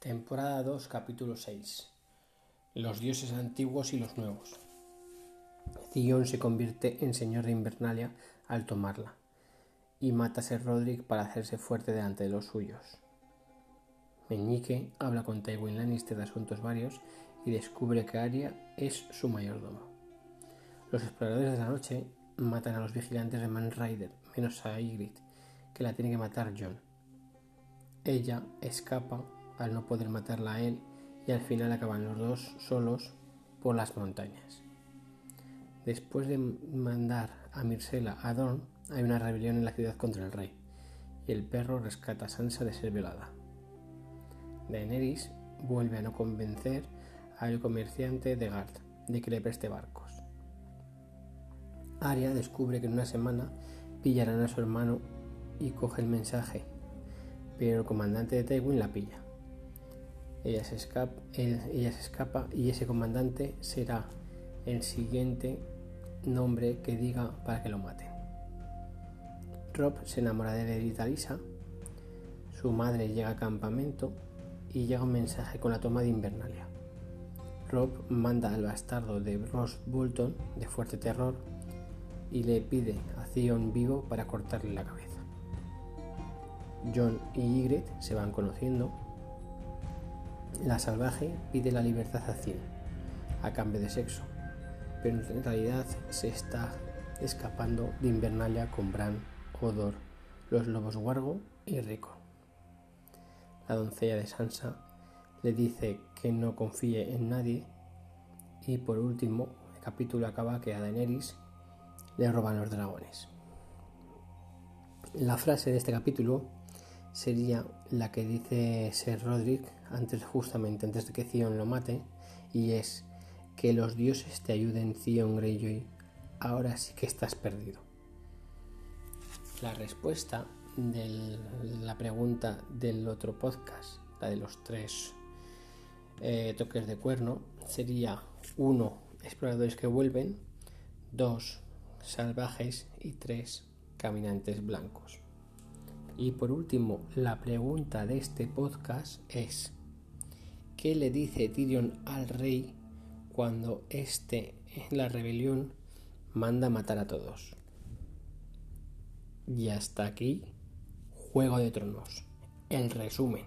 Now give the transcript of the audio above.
Temporada 2, capítulo 6. Los dioses antiguos y los nuevos. Theon se convierte en señor de Invernalia al tomarla, y mata a Ser Roderick para hacerse fuerte delante de los suyos. Meñique habla con Tywin Lannister de asuntos varios y descubre que Arya es su mayordomo. Los exploradores de la noche matan a los vigilantes de Man Rider, menos a Ygritte, que la tiene que matar Jon. Ella escapa al no poder matarla a él y al final acaban los dos solos por las montañas. Después de mandar a Mirsela a Dorn, hay una rebelión en la ciudad contra el rey y el perro rescata a Sansa de ser violada. Daenerys vuelve a no convencer al comerciante de Gard de que le preste barcos. Arya descubre que en una semana pillarán a su hermano y coge el mensaje, pero el comandante de Tywin la pilla. Ella se, escapa, ella se escapa y ese comandante será el siguiente nombre que diga para que lo maten. Rob se enamora de Lady Talisa, su madre llega al campamento y llega un mensaje con la toma de Invernalia. Rob manda al bastardo de Ross Bolton, de fuerte terror, y le pide a Theon vivo para cortarle la cabeza. John y Ygritte se van conociendo la salvaje pide la libertad a Cien, a cambio de sexo, pero en realidad se está escapando de Invernalia con Bran, Odor, los lobos Wargo y Rico. La doncella de Sansa le dice que no confíe en nadie y por último el capítulo acaba que a Daenerys le roban los dragones. La frase de este capítulo sería la que dice Ser Roderick antes justamente antes de que Theon lo mate y es que los dioses te ayuden Theon Greyjoy. Ahora sí que estás perdido. La respuesta de la pregunta del otro podcast la de los tres eh, toques de cuerno sería uno exploradores que vuelven dos salvajes y tres caminantes blancos. Y por último, la pregunta de este podcast es, ¿qué le dice Tyrion al rey cuando éste en la rebelión manda matar a todos? Y hasta aquí, Juego de Tronos, el resumen.